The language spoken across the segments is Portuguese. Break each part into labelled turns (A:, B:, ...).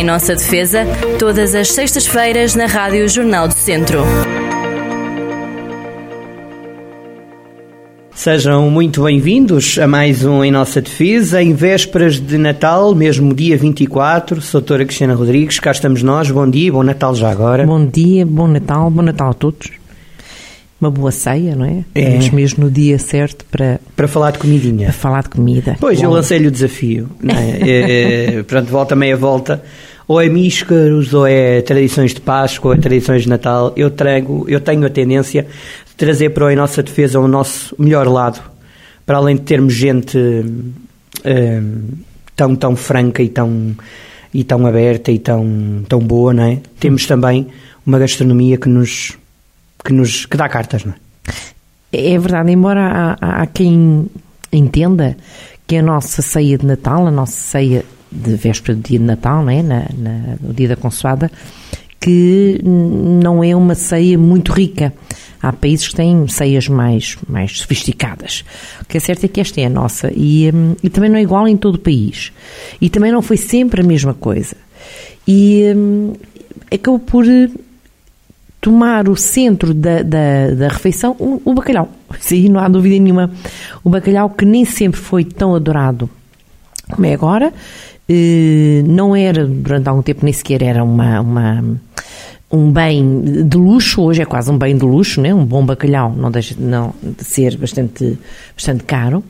A: Em nossa defesa, todas as sextas-feiras na Rádio Jornal do Centro.
B: Sejam muito bem-vindos a mais um Em Nossa Defesa, em vésperas de Natal, mesmo dia 24. Sou a doutora Cristina Rodrigues, cá estamos nós. Bom dia, bom Natal já agora.
C: Bom dia, bom Natal, bom Natal a todos. Uma boa ceia, não é?
B: É.
C: Mesmo no dia certo para,
B: Para falar de comidinha.
C: para falar de comida.
B: Pois, eu
C: Bom,
B: lancei-lhe o desafio. Não é? É, é, pronto, volta meia volta. Ou é míscaros, ou é tradições de Páscoa, ou é tradições de Natal. Eu, trago, eu tenho a tendência de trazer para Em Nossa Defesa o nosso melhor lado. Para além de termos gente hum, tão, tão franca e tão, e tão aberta e tão, tão boa, não é? Temos também uma gastronomia que nos, que nos que dá cartas, não é?
C: É verdade, embora há- há quem entenda que a nossa ceia de Natal, a nossa ceia de véspera do dia de Natal, não é? na, na- no dia da consoada, que não é uma ceia muito rica. Há países que têm ceias mais, mais sofisticadas. O que é certo é que esta é a nossa e, hum, e também não é igual em todo o país. E também não foi sempre a mesma coisa. E hum, acabou por eh, tomar o centro da, da, da refeição o, o bacalhau. Isso aí não há dúvida nenhuma. O bacalhau que nem sempre foi tão adorado como é agora, não era, durante algum tempo, nem sequer era uma, uma- um bem de luxo, hoje é quase um bem de luxo, né? um bom bacalhau não deixa de não, de ser bastante, bastante caro,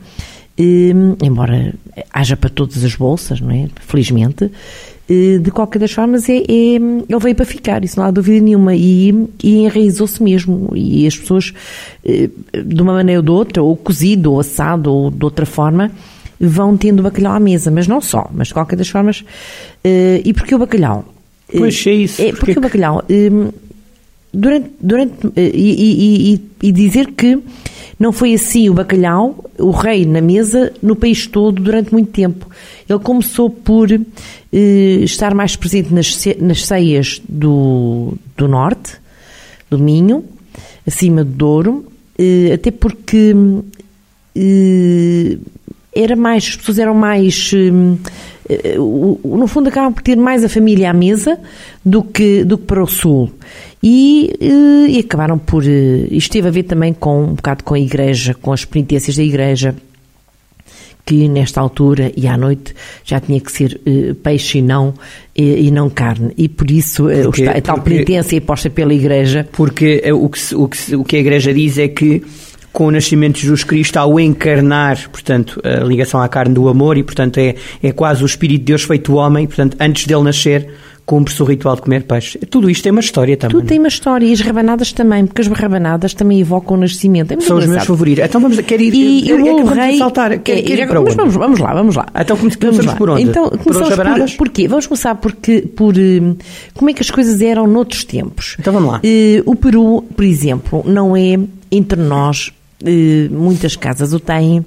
C: Eh, embora haja para todas as bolsas, não é? felizmente. Eh, De qualquer das formas, é, é- ele veio para ficar, isso não há dúvida nenhuma, e, e enraizou-se mesmo. E as pessoas, eh, de uma maneira ou de outra, ou cozido, ou assado, ou de outra forma, vão tendo bacalhau à mesa, mas não só, mas de qualquer das formas. eh, e porquê o bacalhau? Eh,
B: Pois é isso,
C: É,
B: porque
C: porque
B: que-
C: o bacalhau. hum, durante, durante eh, e, e- e- e dizer que não foi assim o bacalhau, o rei na mesa, no país todo durante muito tempo. Ele começou por eh, estar mais presente nas, nas ceias do, do norte, do Minho, acima do Douro, eh, até porque eh, era mais, as pessoas eram mais, hum, eh, no fundo acabavam por ter mais a família à mesa do que, do que para o sul. E, eh, e acabaram por, eh, isto teve a ver também com um bocado com a igreja, com as penitências da igreja, que nesta altura e à noite já tinha que ser peixe e não, e, e não carne. E por isso
B: Porque-
C: a tal
B: porque-
C: penitência imposta pela igreja
B: Porque o que, o, que, o que a Igreja diz é que com o nascimento de Jesus Cristo, ao encarnar, portanto, a ligação à carne do amor, e portanto é, é quase o Espírito de Deus feito homem, portanto, antes dele nascer, cumpre-se o ritual de comer peixe. Tudo isto tem uma história também.
C: Tudo tem uma história e as rabanadas também, porque as rabanadas também evocam o nascimento. É
B: São os meus favoritos. Então vamos, quer ir,
C: E,
B: é,
C: e o
B: é que
C: bolo
B: vamos
C: rei.
B: saltar, quer,
C: é,
B: quer ir para
C: mas vamos, vamos lá, vamos lá.
B: Então come- começamos
C: lá.
B: por onde?
C: Então,
B: Por
C: começamos
B: as rabanadas?
C: por, porquê? Vamos começar porque, por eh, como é que as coisas eram noutros tempos.
B: Então vamos lá.
C: Eh, o Peru, por exemplo, não é entre nós, muitas casas o têm,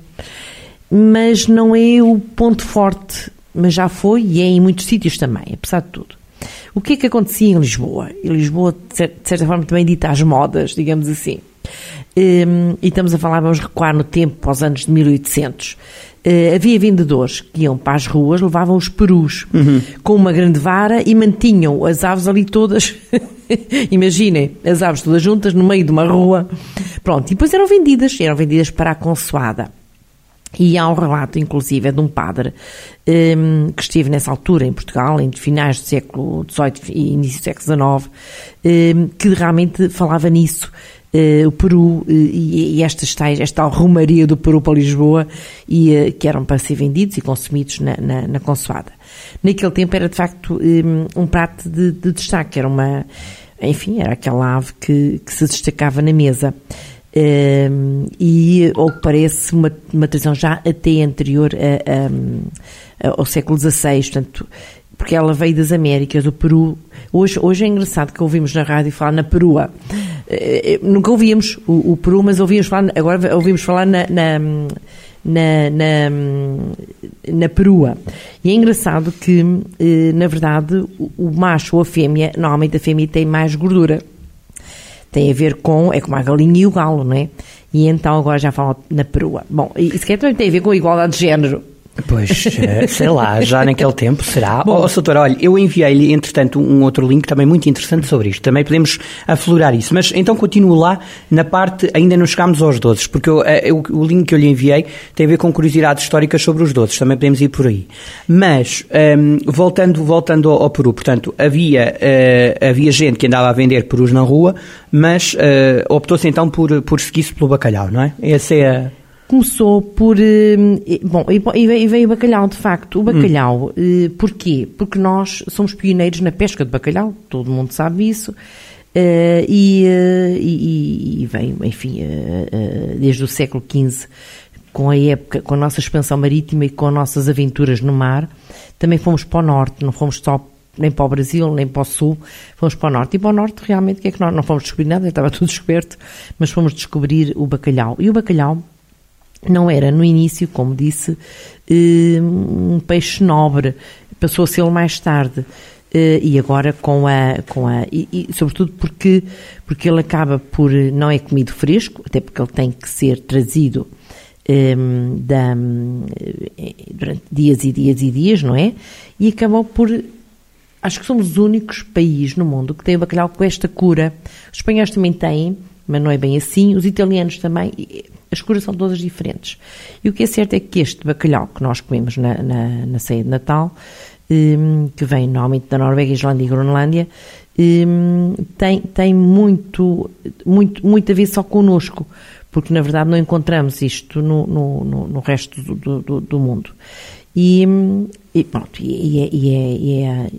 C: mas não é o ponto forte, mas já foi e é em muitos sítios também, apesar de tudo. O que é que acontecia em Lisboa? Em Lisboa, de cer- de certa forma, também dita às modas, digamos assim. Hum, e estamos a falar, vamos recuar no tempo, para os anos de 1800. Eh, havia vendedores que iam para as ruas, levavam os perus com uma grande vara e mantinham as aves ali todas. Imaginem, as aves todas juntas no meio de uma rua. Pronto, e depois eram vendidas, eram vendidas para a consoada. E há um relato, inclusive, de um padre hum, que esteve nessa altura em Portugal, em finais do século XVIII e início do século XIX, hum, que realmente falava nisso. Eh, o Peru eh, e, e estas esta romaria do Peru para Lisboa, e, eh, que eram para ser vendidos e consumidos na, na, na consoada. Naquele tempo era, de facto, um prato de, de destaque, era uma, enfim, era aquela ave que, que se destacava na mesa. Um, e, ao que parece, uma, uma tradição já até anterior a- a- ao século XVI, portanto, porque ela veio das Américas, do Peru. Hoje, hoje é engraçado que ouvimos na rádio falar na perua. Eh, eh, nunca ouvíamos o, o Peru, mas ouvimos falar, agora ouvimos falar na, na, na, na, na perua. E é engraçado que, eh, na verdade, o, o macho ou a fêmea, normalmente a fêmea tem mais gordura tem a ver com, é como a galinha e o galo, não é? E então agora já falam na perua. Bom, isso que também tem a ver com a igualdade de género.
B: Pois, eh, sei lá, já naquele tempo será. Bom, oh, doutor, olha, eu enviei-lhe, entretanto, um outro link também muito interessante sobre isto. Também podemos aflorar isso. Mas então continuo lá na parte, ainda não chegámos aos doces, porque eu, eh, eu, o link que eu lhe enviei tem a ver com curiosidades históricas sobre os doces. Também podemos ir por aí. Mas, um, ehm, voltando, voltando ao, ao, Peru, portanto, havia, uh, havia gente que andava a vender perus na rua, mas uh, optou-se então por, por seguir-se pelo bacalhau, não é? Essa é a
C: começou por. Eh, bom, e veio o bacalhau, de facto. O bacalhau, hum. porquê? Porque nós somos pioneiros na pesca de bacalhau, todo mundo sabe isso. E, e, e vem, enfim, desde o século XV, com a época, com a nossa expansão marítima e com as nossas aventuras no mar, também fomos para o norte, não fomos só nem para o Brasil, nem para o Sul, fomos para o Norte. E para o Norte, realmente, o que é que nós não fomos descobrir nada, estava tudo descoberto, mas fomos descobrir o bacalhau. E o bacalhau não era no início, como disse, eh, um peixe nobre, passou a ser mais tarde. Eh, e agora com a. Com a e, e, sobretudo porque, porque ele acaba por. não é comido fresco, até porque ele tem que ser trazido um, eh, da, durante dias e dias e dias, não é? E acabou por. Acho que somos os únicos países no mundo que tem o bacalhau com esta cura. Os espanhóis também têm, mas não é bem assim. Os italianos também as curas são todas diferentes. E o que é certo é que este bacalhau que nós comemos na, na, na ceia de Natal, um, que vem normalmente da Noruega, Islândia e Groenlândia, um, tem, tem muito, muito, muito a ver só connosco, porque na verdade não encontramos isto no, no, no, resto do, do, do, mundo. E, e pronto, e, é, e é, e é,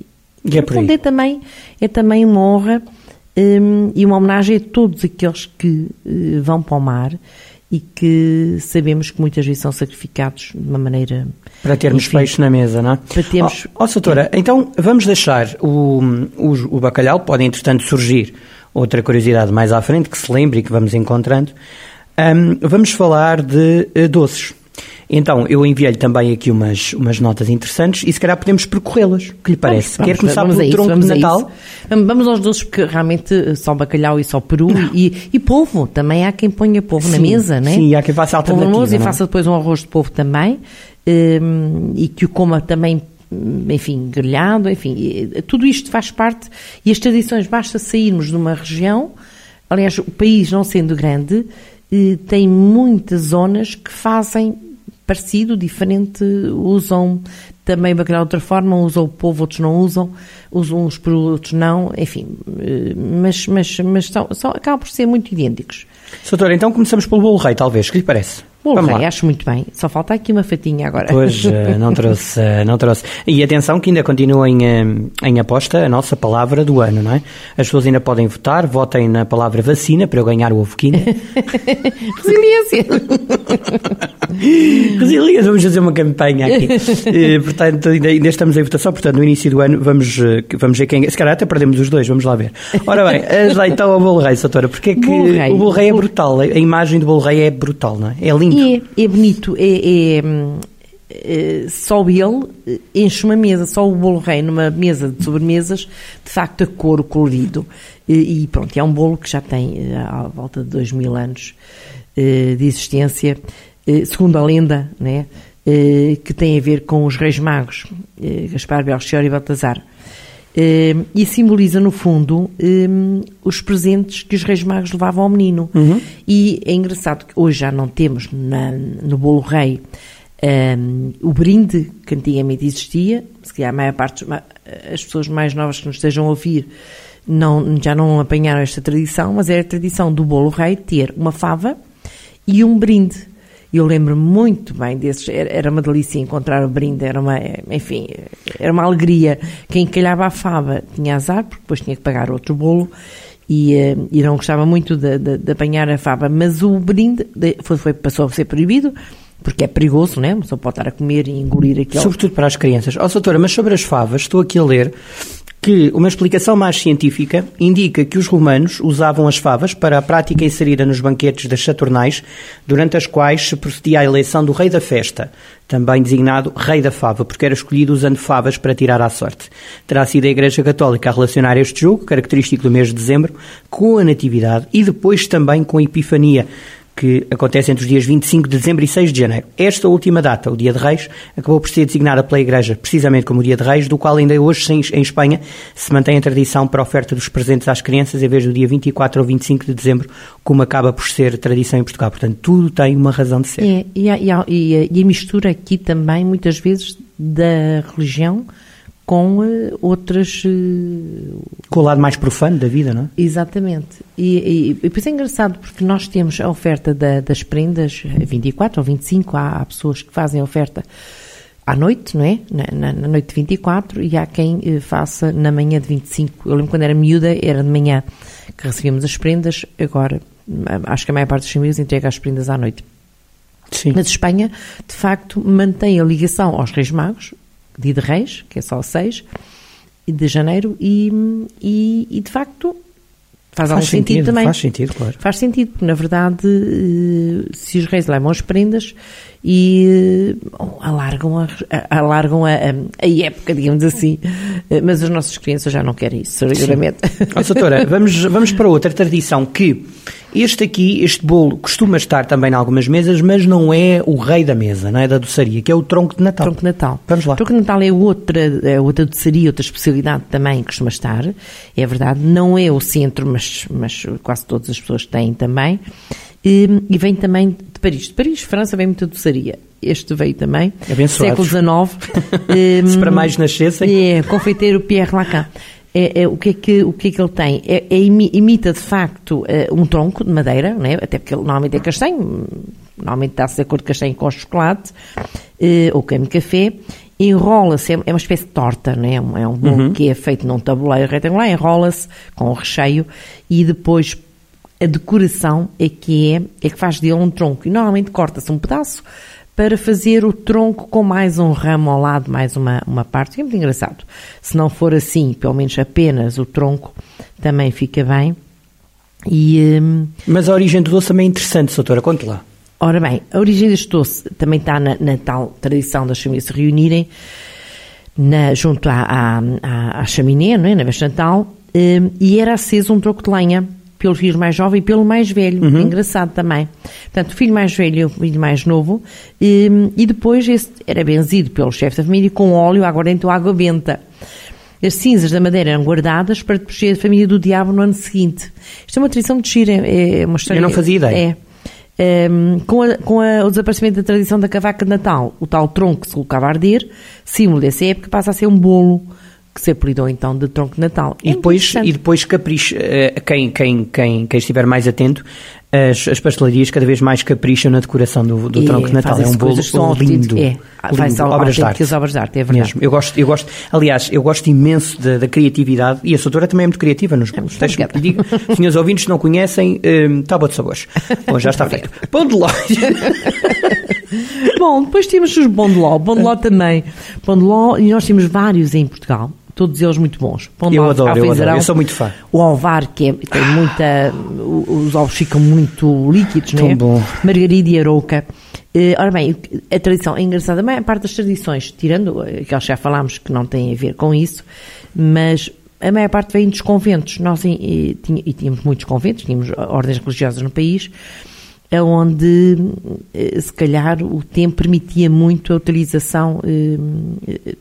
B: e é, por aí.
C: é também, é também uma honra um, e uma homenagem a todos aqueles que uh, vão para o mar e que sabemos que muitas vezes são sacrificados de uma maneira.
B: Para termos enfim, peixe na mesa, não é?
C: Para termos.
B: Ó, oh, oh, então vamos deixar o, o, o bacalhau, pode entretanto surgir outra curiosidade mais à frente que se lembre e que vamos encontrando. Um, vamos falar de uh, doces. Então, eu enviei-lhe também aqui umas, umas notas interessantes e se calhar podemos percorrê-las. Que lhe parece?
C: Vamos,
B: Quer começar
C: vamos
B: pelo
C: isso,
B: tronco de Natal?
C: Vamos aos doces, porque realmente só bacalhau e só peru e, e polvo. Também há quem ponha polvo
B: sim,
C: na mesa, né?
B: Sim, há quem faça alternativa.
C: e é? faça depois um arroz de polvo também um, e que o coma também enfim, grelhado, enfim, tudo isto faz parte e as tradições, basta sairmos de uma região, aliás, o país não sendo grande, eh, tem muitas zonas que fazem parecido, diferente, usam também bacalhau de outra forma, usam o povo, outros não usam, usam uns por outros não, enfim, eh, mas, mas, mas são, são, acabam por ser muito idênticos.
B: Soutora, então começamos pelo bolo rei, talvez, que lhe parece?
C: Bom, rei, acho muito bem. Só falta aqui uma fatinha agora.
B: Pois, eh, não trouxe, eh, não trouxe. E atenção que ainda continua em, eh, em aposta a nossa palavra do ano, não é? As pessoas ainda podem votar, votem na palavra vacina para eu ganhar o ovo Kinder.
C: Resiliência.
B: Resiliência, vamos fazer uma campanha aqui. portanto, ainda, ainda, estamos em votação, portanto, no início do ano vamos, vamos ver quem... Se calhar até perdemos os dois, vamos lá ver. Ora bem, lá então ao bolo rei, Soutora, porque é que bolo o bolo rei é brutal, a imagem do bolo rei é brutal, não é? É lindo
C: bonito. É, é bonito, é, é, é, só ele enche uma mesa, só o bolo rei numa mesa de sobremesas, de facto a cor, o colorido. E, e pronto, é um bolo que já tem eh, à volta de dois mil anos eh, de existência, eh, segundo a lenda, né, que tem a ver com os reis magos, Gaspar, Belchior e Baltazar. Uh, e simboliza, no fundo, um, os presentes que os Reis Magos levavam ao menino. Uhum. E é engraçado que hoje já não temos na, no bolo rei um, o brinde que antigamente existia, se calhar a maior parte, as pessoas mais novas que nos estejam a ouvir não, já não apanharam esta tradição, mas é a tradição do bolo rei ter uma fava e um brinde. Eu lembro muito bem desses, era uma delícia encontrar o brinde, era uma, enfim, era uma alegria. Quem calhava a fava tinha azar, porque depois tinha que pagar outro bolo e, eh, e não gostava muito de, de, de, apanhar a fava, mas o brinde foi, foi, passou a ser proibido, porque é perigoso, não é? Só pode estar a comer e engolir aquilo.
B: Sobretudo para as crianças. Ó, oh, doutora, mas sobre as favas, estou aqui a ler que uma explicação mais científica indica que os romanos usavam as favas para a prática inserida nos banquetes das Saturnais, durante as quais se procedia à eleição do rei da festa, também designado rei da fava, porque era escolhido usando favas para tirar à sorte. Terá sido a Igreja Católica a relacionar este jogo, característico do mês de dezembro, com a Natividade e depois também com a Epifania, que acontece entre os dias 25 de dezembro e 6 de janeiro. Esta última data, o Dia de Reis, acabou por ser designada pela Igreja precisamente como o Dia de Reis, do qual ainda hoje em Espanha se mantém a tradição para a oferta dos presentes às crianças em vez do dia 24 ou 25 de dezembro, como acaba por ser tradição em Portugal. Portanto, tudo tem uma razão de ser.
C: É, e, a, e, a, e a mistura aqui também, muitas vezes, da religião com uh, outras. Uh,
B: com o lado mais profano da vida, não é?
C: Exatamente. E, e, e depois é engraçado porque nós temos a oferta da, das prendas, 24 ou 25, há, há, pessoas que fazem a oferta à noite, não é? Na, na, na noite de 24 e há quem uh, faça na manhã de 25. Eu lembro quando era miúda, era de manhã que recebíamos as prendas, agora acho que a maior parte das famílias entrega as prendas à noite. Sim. Mas Espanha, de facto, mantém a ligação aos Reis Magos, dia de Reis, que é só 6 de janeiro, e, e, e de facto faz, faz algum sentido, sentido, também.
B: Faz sentido, claro.
C: Faz sentido, porque na verdade, eh, se os reis levam as prendas e eh, alargam, a, alargam a, a, época, digamos assim, eh, mas as nossas crianças já não querem isso, seguramente.
B: Oh, doutora, vamos, vamos para outra tradição que este aqui, este bolo, costuma estar também em algumas mesas, mas não é o rei da mesa, não é da doçaria, que é o tronco de Natal.
C: Tronco de Natal.
B: Vamos lá.
C: O tronco de Natal é outra, é outra doçaria, outra especialidade também que costuma estar, é verdade, não é o centro, mas, mas quase todas as pessoas têm também. E, e vem também de Paris. De Paris, França, vem muita doçaria. Este veio também,
B: Abençoados.
C: século XIX.
B: Se para mais nascessem.
C: É, confeiteiro Pierre Lacan é, é, o, que é que, o que é que ele tem? É, é imita de facto é, um tronco de madeira, né? até porque ele normalmente é castanho, normalmente dá-se a cor de castanho com chocolate é, ou creme de café, enrola-se, é, é uma espécie de torta, né? é um bolo uhum. que é feito num tabuleiro retangular, enrola-se com o recheio e depois a decoração é que é, é que faz dele um tronco e normalmente corta-se um pedaço para fazer o tronco com mais um ramo ao lado, mais uma, uma parte. É muito engraçado. Se não for assim, pelo menos apenas o tronco, também fica bem. E,
B: hum, Mas a origem do doce também é interessante, doutora, conte lá.
C: Ora bem, a origem deste doce também está na, na tal tradição das famílias se reunirem na, junto à, à, à, chaminé, não é? na vez Natal, um, e era aceso um tronco de lenha pelo filho mais jovem e pelo mais velho. Uhum. Engraçado também. Portanto, o filho mais velho e o filho mais novo. E, e depois esse era benzido pelo chefe da família com óleo, agora então água benta. As cinzas da madeira eram guardadas para proteger a família do diabo no ano seguinte. Isto é uma tradição de gira, é uma história...
B: Eu não fazia ideia.
C: É. Um, com, a, com a, o desaparecimento da tradição da cavaca de Natal, o tal tronco que se colocava a arder, símbolo dessa época, passa a ser um bolo que se apelidou então de tronco de Natal.
B: E, é depois, e depois capricha, eh, quem, quem, quem, quem estiver mais atento, as, as pastelarias cada vez mais capricham na decoração do, do tronco de Natal. É um bolo lindo. É,
C: faz obras de arte. obras de arte, é verdade. Mesmo.
B: Eu gosto, eu gosto, aliás, eu gosto imenso da, da criatividade e a Soutora também é muito criativa nos bolos. Deixa-me que diga, senhores ouvintes não conhecem, um, tábua de sabores. Bom, já está feito. Pão de loja.
C: Bom, depois temos os bom de ló. Bom de ló também. Bom de ló, e nós temos vários em Portugal todos eles muito bons.
B: Pão eu adoro, eu adoro, eu sou muito fã.
C: O alvar, que é, tem muita... Os ovos ficam muito líquidos,
B: Tão
C: não é?
B: bom.
C: Margarida e arouca. Uh, ora bem, a tradição é engraçada, a maior parte das tradições, tirando aquelas que já falámos que não têm a ver com isso, mas a maior parte vem dos conventos. Nós e, e tínhamos muitos conventos, tínhamos ordens religiosas no país, onde eh, se calhar o tempo permitia muito a utilização eh,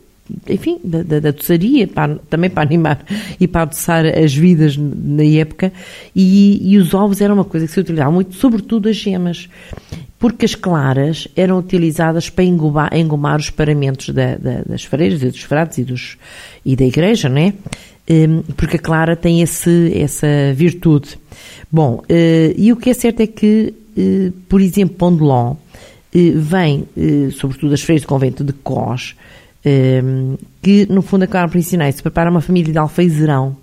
C: enfim, da, da, da doçaria, para, também para animar e para adoçar as vidas na época, e, e, os ovos eram uma coisa que se utilizava muito, sobretudo as gemas, porque as claras eram utilizadas para engomar, engomar os paramentos da, da, das freiras e dos frades e, dos, e da igreja, não é? Hum, porque a clara tem esse, essa virtude. Bom, eh, e o que é certo é que, eh, por exemplo, Pão de Ló eh, vem, sobretudo as freiras do convento de Ehm, que no fundo acabaram por ensinar se prepara uma família de alfeizerão.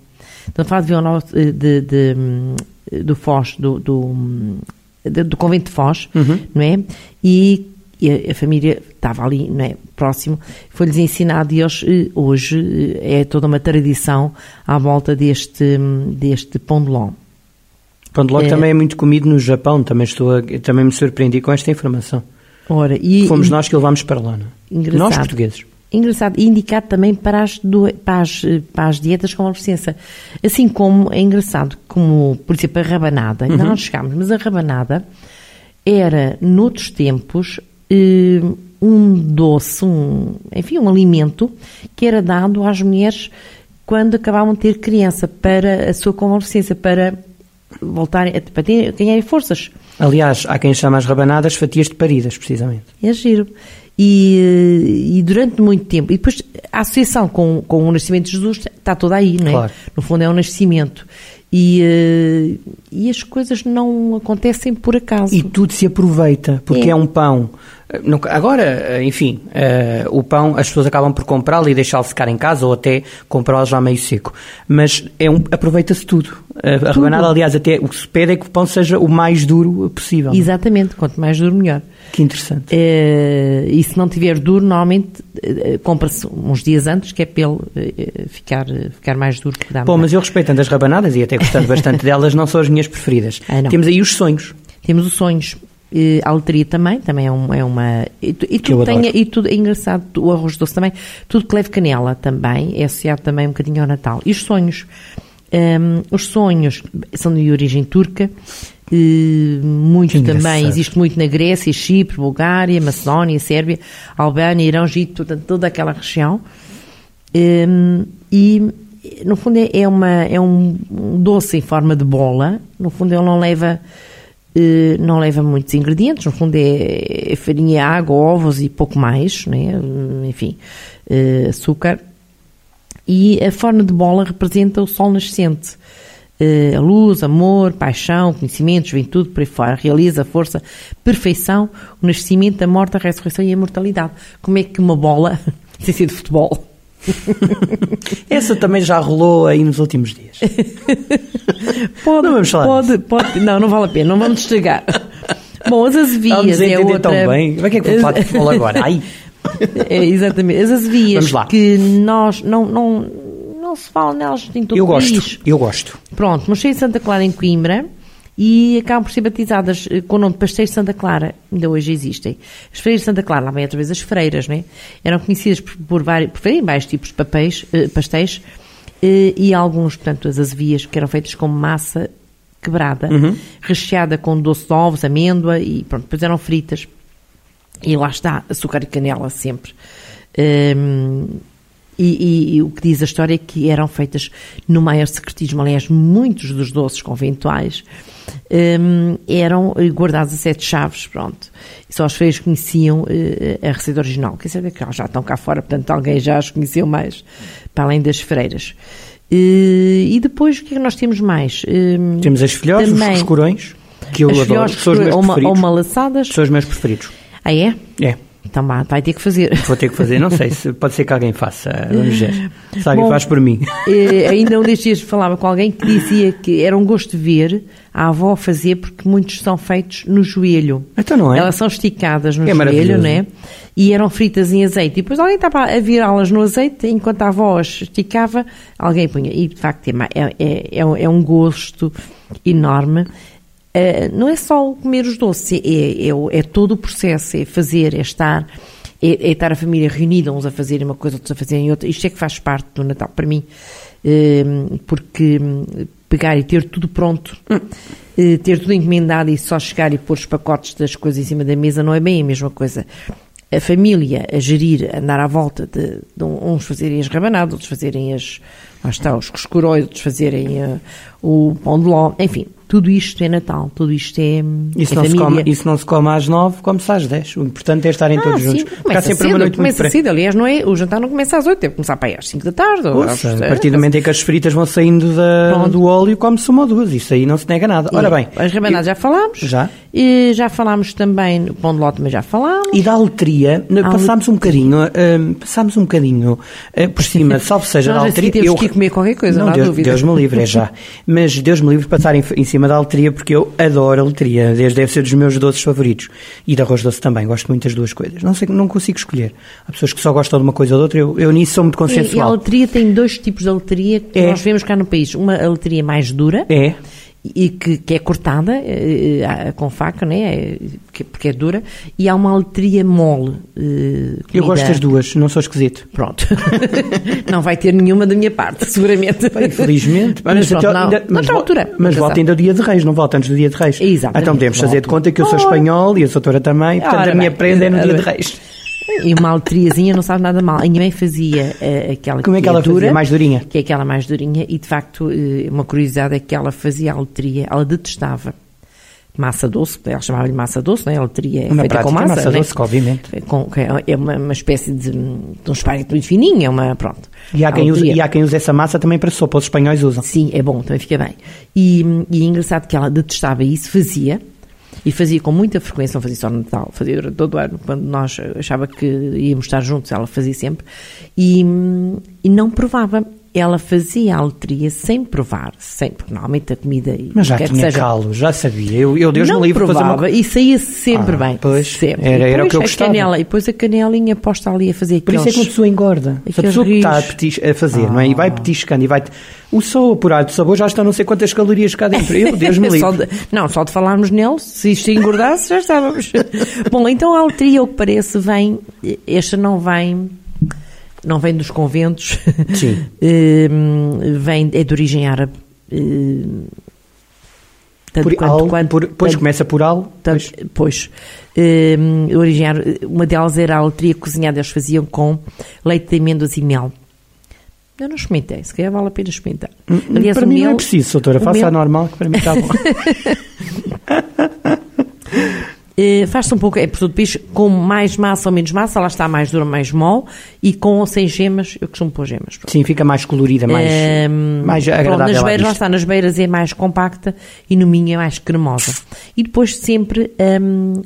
C: Então fala de, de, de, de, hum, do Foz, do, do, do convento de Foz, uhum. não é? E, e a, família estava ali, não é? Próximo, foi-lhes ensinado e eles, eh, hoje eh, é toda uma tradição à volta deste, hum, deste pão de ló.
B: Pão de ló é, também é muito comido no Japão, também, estou a, também me surpreendi com esta informação.
C: Ora, e,
B: Fomos nós que levámos para lá, não é? Engraçado. Nós portugueses
C: engraçado, e indicado também para as, para as, para as dietas com licença. Assim como é engraçado, como, por exemplo, a rabanada, ainda uhum. não chegámos, mas a rabanada era, noutros tempos, eh, um doce, um, enfim, um alimento que era dado às mulheres quando acabavam de ter criança para a sua convalescência, para voltarem, para ter, ganharem forças.
B: Aliás, há quem chama as rabanadas fatias de paridas, precisamente.
C: É giro. E, e, durante muito tempo, e depois a associação com, com o nascimento de Jesus está toda aí, não é?
B: Claro.
C: No fundo é um nascimento. E, eh, e as coisas não acontecem por acaso.
B: E tudo se aproveita, porque é, é um pão. Agora, enfim, uh, o pão as pessoas acabam por comprá-lo e deixá-lo ficar em casa ou até comprá-lo já meio seco. Mas é um, aproveita-se tudo. A, a rebanada, aliás, até o que se pede é que o pão seja o mais duro possível.
C: Exatamente, quanto mais duro, melhor.
B: Que interessante.
C: Uh, e se não tiver duro, normalmente uh, compra-se uns dias antes, que é ele uh, ficar, ficar mais duro que dá.
B: Bom, mas eu respeitando as rabanadas e até gostando bastante delas, não são as minhas preferidas.
C: Ah,
B: Temos aí os sonhos.
C: Temos os sonhos. A loteria também, também é, um, é uma. E, e tudo tem, e tudo é engraçado, o arroz doce também, tudo que leve canela também, é associado também um bocadinho ao Natal. E os sonhos? Um, os sonhos são de origem turca, muito que também, existe muito na Grécia, Chipre, Bulgária, Macedónia, Sérvia, Albânia, Irão, Egito, toda, toda aquela região. Um, e, no fundo, é, é, uma, é um doce em forma de bola. No fundo, ele não leva, uh, não leva muitos ingredientes. No fundo, é, é farinha, água, ovos e pouco mais, né? enfim, uh, açúcar. E a forma de bola representa o sol nascente a luz, amor, paixão, conhecimento, juventude, por aí fora. Realiza força, perfeição, o nascimento, a morte, a ressurreição e a imortalidade. Como é que uma bola, sem ser de futebol,
B: essa também já rolou aí nos últimos dias.
C: pode, não vamos falar pode, pode, não, não vale a pena, não vamos estragar. Bom, as azevias
B: é
C: outra...
B: tão bem. Como é que é que vou falar de futebol agora? Ai.
C: É, exatamente. As azevias que nós não, não, não se fala nelas em todo
B: eu
C: o
B: gosto,
C: país.
B: Eu gosto.
C: Pronto, mas cheio de Santa Clara em Coimbra e acabam por ser batizadas eh, com o nome de Pastéis de Santa Clara, ainda hoje existem. As freiras de Santa Clara, lá vem outra vez as freiras, né? Eram conhecidas por, por, vários, por vários tipos de papéis, eh, pastéis eh, e alguns, portanto, as azevias que eram feitas com massa quebrada, uhum. recheada com doce de ovos, amêndoa e pronto, depois eram fritas. E lá está, açúcar e canela sempre. Um, e, e, e, o que diz a história é que eram feitas no maior secretismo. Aliás, muitos dos doces conventuais um, eram guardados a sete chaves, pronto. E só os freios conheciam uh, a receita original. Quer dizer que já estão cá fora, portanto alguém já as conheceu mais, para além das freiras. Uh, e depois, o que é que nós temos mais?
B: Uh, temos as filhoses, também, os corões, que eu adoro,
C: que são os meus
B: ou,
C: preferidos. Ou malaçadas.
B: São os meus preferidos.
C: Ah, é?
B: É.
C: Então vá, vai ter que fazer.
B: Vou ter que fazer, não sei, se, pode ser que alguém faça, vamos ver. Se alguém Bom, faz por mim.
C: Eh, ainda um destes dias falava com alguém que dizia que era um gosto de ver a avó fazer, porque muitos são feitos no joelho.
B: Então não é?
C: Elas são esticadas no é joelho, não é? E eram fritas em azeite. E depois alguém estava a virá-las no azeite, enquanto a avó as esticava, alguém punha. E de facto é, é, é, é um gosto enorme. Uh, não é só comer os doces, é, é, é, todo o processo, é fazer, é estar, é, é, estar a família reunida, uns a fazerem uma coisa, outros a fazerem outra. Isto é que faz parte do Natal para mim, uh, porque hum, pegar e ter tudo pronto, uh, ter tudo encomendado e só chegar e pôr os pacotes das coisas em cima da mesa não é bem a mesma coisa. A família a gerir, a andar à volta de, de uns fazerem as rabanadas, outros fazerem as, lá está, os coscorões, outros fazerem o pão de ló, enfim tudo isto é Natal, tudo isto é,
B: isso
C: é
B: não
C: família.
B: Se come, isso não se come às nove, come-se às dez. O importante é estarem
C: ah,
B: todos
C: sim,
B: juntos.
C: Há sempre cedo, uma noite começa muito cedo, aliás, não é, o jantar não começa às oito, deve começar para aí às cinco da tarde.
B: Ouça, às, a partir do momento em que as fritas vão saindo da, do óleo, come-se uma ou duas. Isso aí não se nega nada. Ora bem.
C: As rabanadas já falámos.
B: Já.
C: E já falámos também, o pão de ló também já falámos.
B: E da aletria, passámos um bocadinho, uh, passámos um bocadinho uh, por cima, salvo seja da aletria.
C: Temos eu, que comer qualquer coisa, não, não há
B: Deus,
C: dúvida.
B: Deus me livre, é já. Mas Deus me livre passar em, em cima da aletria, porque eu adoro a aletria. Desde deve ser dos meus doces favoritos. E de arroz doce também, gosto muito das duas coisas. Não sei, não consigo escolher. Há pessoas que só gostam de uma coisa ou de outra, eu, eu nisso sou muito consensual.
C: E, e a aletria tem dois tipos de aletria que é. nós vemos cá no país. Uma aletria mais dura.
B: É
C: e que, que é cortada eh, eh, com faca, né? porque, porque é dura, e há uma letria mole. eh,
B: Eu gosto das duas, não sou esquisito.
C: Pronto. não vai ter nenhuma da minha parte, seguramente.
B: Infelizmente.
C: Mas pronto,
B: até-
C: não.
B: ainda- mas,
C: altura,
B: mas volta ainda o dia de reis, não volta antes do dia de reis.
C: Exatamente,
B: Então podemos fazer de conta que eu sou espanhol e a doutora também, portanto
C: Ora
B: a minha
C: bem.
B: prenda é no dia de reis.
C: E uma letriazinha não sabe nada mal. A minha mãe fazia eh, aquela
B: Como é que
C: é
B: ela
C: dura,
B: fazia? Mais durinha?
C: Que é aquela mais durinha, e de facto, eh, uma curiosidade é que ela fazia a letria, ela detestava massa doce, ela chamava-lhe massa doce, não é? A letria é feita com massa,
B: massa
C: né?
B: doce, obviamente.
C: É com- é- é uma, uma espécie de, de um esparguete muito fininho, é uma, pronto.
B: E há, quem use,
C: letria.
B: e há quem use essa massa também para sopa, os espanhóis usam.
C: Sim, é bom, também fica bem. E, e é engraçado que ela detestava isso, fazia, e fazia com muita frequência, não fazia só no Natal, fazia durante todo o ano, quando nós achava que íamos estar juntos, ela fazia sempre, e, e não provava. Ela fazia a letria sem provar, sem, porque normalmente a comida.
B: Mas já tinha
C: seja,
B: calo, já sabia. Eu, eu Deus
C: não
B: me livre de fazer
C: provava
B: uma...
C: e saía sempre
B: Ah,
C: bem.
B: pois,
C: sempre.
B: era- era o que eu
C: a
B: gostava.
C: Canela, e depois a canelinha posta ali a fazer
B: Por
C: aqueles...
B: isso é que uma pessoa engorda. A pessoa que está a, petis- a fazer, não é? E vai petiscando e vai... O só apurado de sabor já está não sei quantas calorias cá dentro. Eu, Deus me livre.
C: Só de- não, só de falarmos nele, se isto engordasse, já estávamos. Bom, então a letria, o que parece, vem. Esta não vem. Não vem dos conventos.
B: Sim.
C: Hum, vem, é de origem árabe. Hum, tanto
B: Por,
C: quanto-
B: al,
C: quanto-
B: por, depois
C: tanto-
B: começa por al,
C: tanto-
B: depois-
C: pois, hum, de origem árabe. uma delas era a letria cozinhada, eles faziam com leite de amêndoas e mel. Eu não experimentei, se calhar vale a pena experimentar. Aliás,
B: Hum, para
C: o
B: mim não é
C: mel-
B: preciso, doutora. Faça
C: mel-
B: a normal, que para mim está bom.
C: Eh, Faz-se um pouco, é por todo país, com mais massa ou menos massa, lá está mais dura, mais mole, e com ou sem gemas, eu costumo pôr gemas. pronto.
B: Sim, fica mais colorida, mais,
C: Ehm,
B: mais
C: pronto,
B: agradável
C: nas beiras, lá está, nas beiras é mais compacta e no minho é mais cremosa. E depois sempre hum,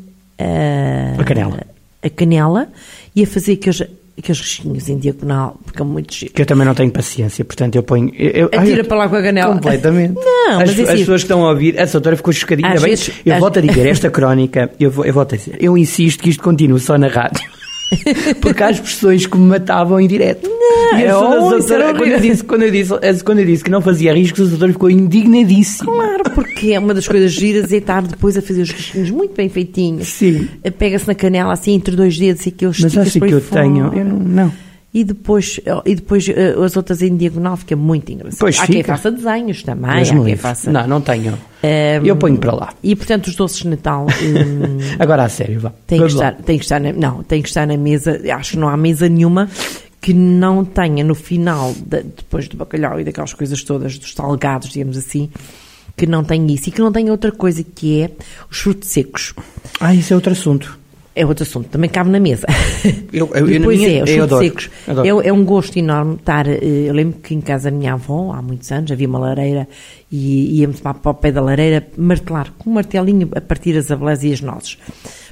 B: A canela.
C: a canela e a fazer aqueles, aqueles risquinhos em diagonal, porque é muito giro.
B: Que eu também não tenho paciência, portanto eu ponho... Eu, eu- ai,
C: Atira
B: eu-
C: para lá com a canela.
B: Completamente.
C: Não,
B: as,
C: mas é
B: as
C: assim-
B: pessoas que estão a ouvir, a doutora ficou chocadinha. Bem,
C: vezes-
B: eu
C: às-
B: volto a dizer, esta crónica, eu, vou, eu volto a dizer, eu insisto que isto continue só na rádio. Porque há expressões que me matavam em direto. Não,
C: é, oh, isso era
B: quando, eu disse, quando, eu disse, quando eu disse que não fazia riscos, a doutora ficou indignadíssima.
C: Claro, porque é uma das coisas giras é estar depois a fazer os risquinhos muito bem feitinhos.
B: Sim.
C: Pega-se na canela assim entre dois dedos e aqueles
B: Mas acho que eu tenho. Eu não, não.
C: E depois, e depois eh, as outras em diagonal fica muito engraçado.
B: Pois
C: há quem
B: fica.
C: faça desenhos também,
B: Deus
C: há
B: me
C: quem faça.
B: Não, não tenho.
C: Ehm,
B: Eu ponho para lá.
C: E portanto os doces de Natal hum,
B: Agora a sério, vá.
C: têm, que
B: lá.
C: estar, têm que estar na, não, têm que estar na mesa. Acho que não há mesa nenhuma que não tenha no final, da- depois do bacalhau e daquelas coisas todas, dos salgados, digamos assim, que não tenha isso. E que não tenha outra coisa que é os frutos secos.
B: Ah, isso é outro assunto.
C: É outro assunto, também cabe na mesa.
B: Eu- eu-
C: Depois
B: minha-
C: é, os
B: eu
C: frutos
B: adoro,
C: secos.
B: adoro.
C: É, é um gosto enorme estar. eh, Eu lembro que em casa da minha avó, há muitos anos, havia uma lareira e íamos para, para o pé da lareira martelar com um martelinho a partir as abelhas e as nozes.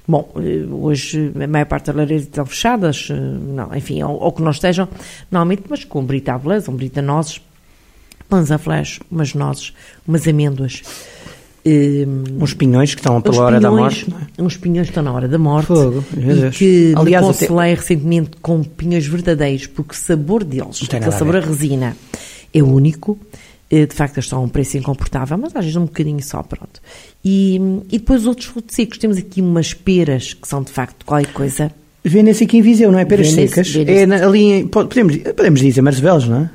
C: Bom, eh, hoje a maior parte das lareiras estão fechadas, eh, não, enfim, ou, ou que não estejam, normalmente, mas com um brita abelhas, um brita nozes, uns aflés, umas nozes, umas amêndoas. eh,
B: Uns pinhões que estão pela hora da
C: pinhões-
B: morte. não é?
C: Uns pinhões que estão na hora da morte.
B: Fogo,
C: e que
B: Aliás,
C: me
B: até-
C: recentemente com pinhões verdadeiros, porque o sabor deles, aquele
B: a
C: sabor a
B: ver.
C: resina, é único. Eh, De facto, eles estão a um preço incomportável, mas às vezes um bocadinho só, pronto. E, e depois outros frutos secos. Temos aqui umas peras que são de facto qualquer coisa.
B: Vendem-se aqui em Viseu, não é? Peras secas. É na- ali em, po- podemos, podemos dizer Marcevelos, não é?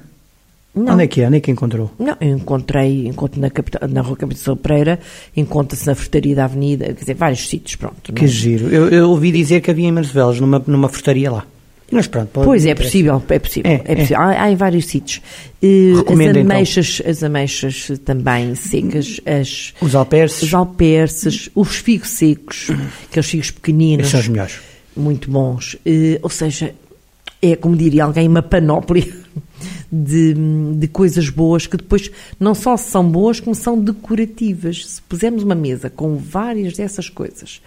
C: Não,
B: Onde é que é? Onde é que encontrou?
C: não eu encontrei, encontro na, capital, na Rua Capitão Pereira, encontra-se na frutaria da Avenida, quer dizer, vários sítios, pronto.
B: Que
C: não-
B: giro. Eu, eu ouvi dizer que havia em Marcevelos, numa, numa frutaria lá. Mas pronto. pode-
C: Pois é, possível, é possível.
B: É,
C: É,
B: é.
C: possível. Há, há em vários sítios. Eh,
B: Recomendo,
C: as
B: então.
C: ameixas, as ameixas também secas, as,
B: Os alperces,
C: os alperces, os figos secos, aqueles figos pequeninos,
B: esses são os melhores.
C: muito bons. Eh, ou seja, é como diria alguém, uma panóplia de, de coisas boas que depois não só são boas, como são decorativas. Se pusermos uma mesa com várias dessas coisas,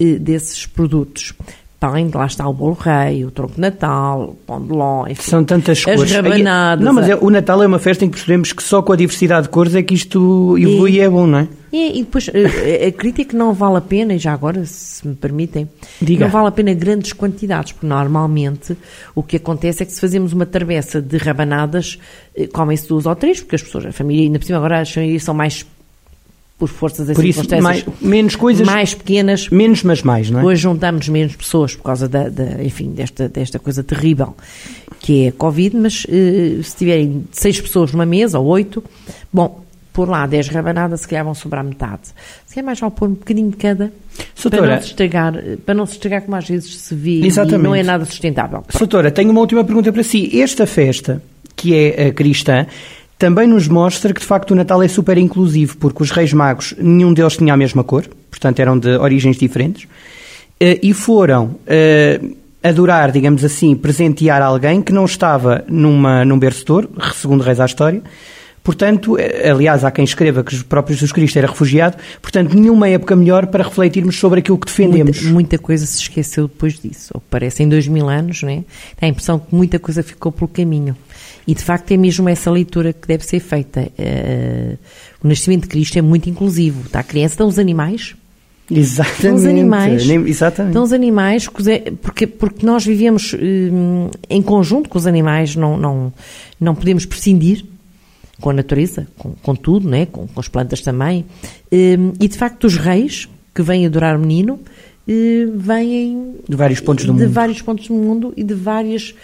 C: eh, desses produtos, de lá está o bolo rei, o tronco de natal, o pão de ló, enfim.
B: São tantas
C: As
B: cores.
C: rabanadas,
B: Não, mas
C: a-
B: é- o Natal é uma festa em que percebemos que só com a diversidade de cores é que isto evolui e é bom, não é?
C: E, e depois, eh, acredito que não vale a pena, e já agora, se me permitem,
B: Diga.
C: não vale a pena grandes quantidades, porque normalmente o que acontece é que se fazemos uma travessa de rabanadas, eh, comem-se duas ou três, porque as pessoas, a família, ainda por cima agora as famílias são mais por forças das
B: Por isso,
C: circunstâncias
B: mais- menos coisas,
C: mais pequenas,
B: menos mas mais, não é?
C: Hoje juntamos menos pessoas por causa da, da- enfim, desta, desta coisa terrível que é a Covid, mas eh, se tiverem seis pessoas numa mesa ou oito, bom, por lá 10 rabanadas, se calhar vão sobrar metade. Se calhar mais vale pôr um bocadinho de cada para
B: Soutora,
C: não, se estragar, eh, para não se estragar como às vezes se vê
B: Exatamente.
C: e não é nada sustentável.
B: Soutora, tenho uma última pergunta para si. Esta festa, que é a cristã, também nos mostra que de facto o Natal é super inclusivo, porque os Reis Magos, nenhum deles tinha a mesma cor, portanto eram de origens diferentes, eh, e foram eh, adorar, digamos assim, presentear alguém que não estava numa, num berço de ouro, segundo reza a história. Portanto, eh, aliás, há quem escreva que o próprio Jesus Cristo era refugiado, portanto, nenhuma época melhor para refletirmos sobre aquilo que defendemos.
C: Muita, muita coisa se esqueceu depois disso. Ou parece em dois mil anos, né? Dá a impressão que muita coisa ficou pelo caminho. E de facto é mesmo essa leitura que deve ser feita. Eh, o nascimento de Cristo é muito inclusivo. Está a criança, estão os animais.
B: Exatamente.
C: Estão os animais.
B: Exatamente.
C: Estão os animais, é- porque, porque nós vivemos hum, em conjunto com os animais, não, não, não podemos prescindir com a natureza, com, com tudo, né? com, com as plantas também. Hum, e de facto os reis que vêm adorar o menino eh, vêm
B: De vários pontos do
C: de
B: mundo.
C: vários pontos do mundo e de várias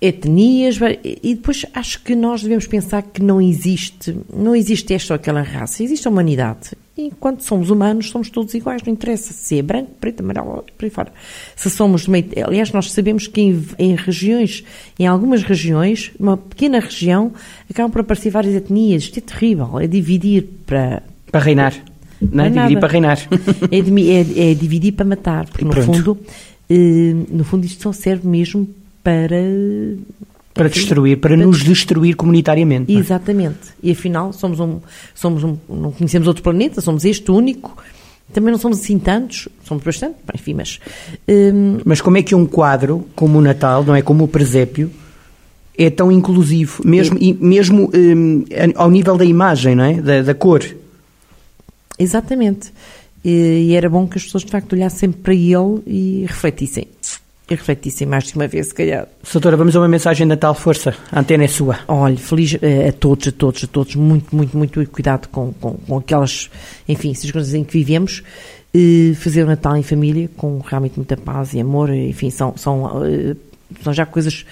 C: etnias e depois acho que nós devemos pensar que não existe não existe esta ou aquela raça existe a humanidade e enquanto somos humanos somos todos iguais não interessa se é branco preto amarelo por aí fora se somos de meio aliás nós sabemos que em, em regiões em algumas regiões uma pequena região acabam por aparecer várias etnias isto é terrível é dividir para
B: Para reinar. Não é? Dividir
C: nada.
B: para reinar.
C: é, é- é dividir para matar, porque no fundo, eh, no fundo isto só serve mesmo para
B: para destruir, para nos destruir comunitariamente. é?
C: exatamente. E afinal somos um, somos um, não conhecemos outro planeta, somos este único. Também não somos assim tantos, somos bastante, enfim, mas hum,
B: Mas como é que um quadro como o Natal, não é? Como o presépio, é tão inclusivo, mesmo, e, mesmo hum, ao nível da imagem, não é? Da, da cor.
C: exatamente. E, e era bom que as pessoas de facto olhassem para ele e refletissem. E refletissem mais de uma vez, se calhar.
B: Doutora, vamos a uma mensagem de Natal, força. A antena é sua.
C: Olha, feliz eh, a todos, a todos, a todos, muito, muito, muito cuidado com, com, com aquelas, enfim, circunstâncias em que vivemos. Eh, fazer o Natal em família, com realmente muita paz e amor, enfim, são, são, eh, são já coisas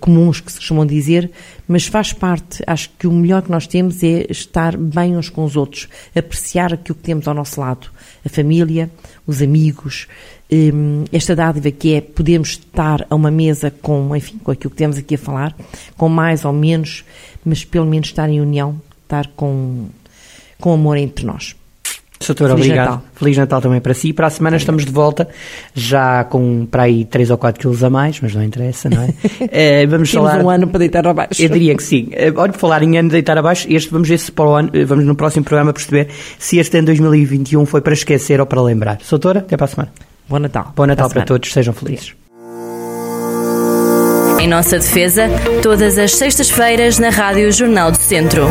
C: comuns que se costumam dizer, mas faz parte, acho que o melhor que nós temos é estar bem uns com os outros, apreciar aquilo que temos ao nosso lado, a família, os amigos, hum, esta dádiva que é podermos estar a uma mesa com, enfim, com aquilo que temos aqui a falar, com mais ou menos, mas pelo menos estar em união, estar com, com amor entre nós.
B: Doutora,
C: Feliz
B: obrigado.
C: Natal.
B: Feliz Natal também para si. Para a semana estamos de volta, já com para aí 3 ou 4 quilos a mais, mas não interessa, não é? Eh, vamos
C: Temos
B: falar.
C: um ano para deitar abaixo.
B: Eu diria que sim. Eh, Olha, falar em ano de deitar abaixo, este, vamos ver se para o ano, eh, vamos no próximo programa perceber se este ano 2021 foi para esquecer ou para lembrar. Doutora, até para a semana.
C: Bom Natal.
B: Bom Natal
C: Para
B: para todos, sejam felizes.
A: Em nossa defesa, todas as sextas-feiras na Rádio Jornal do Centro.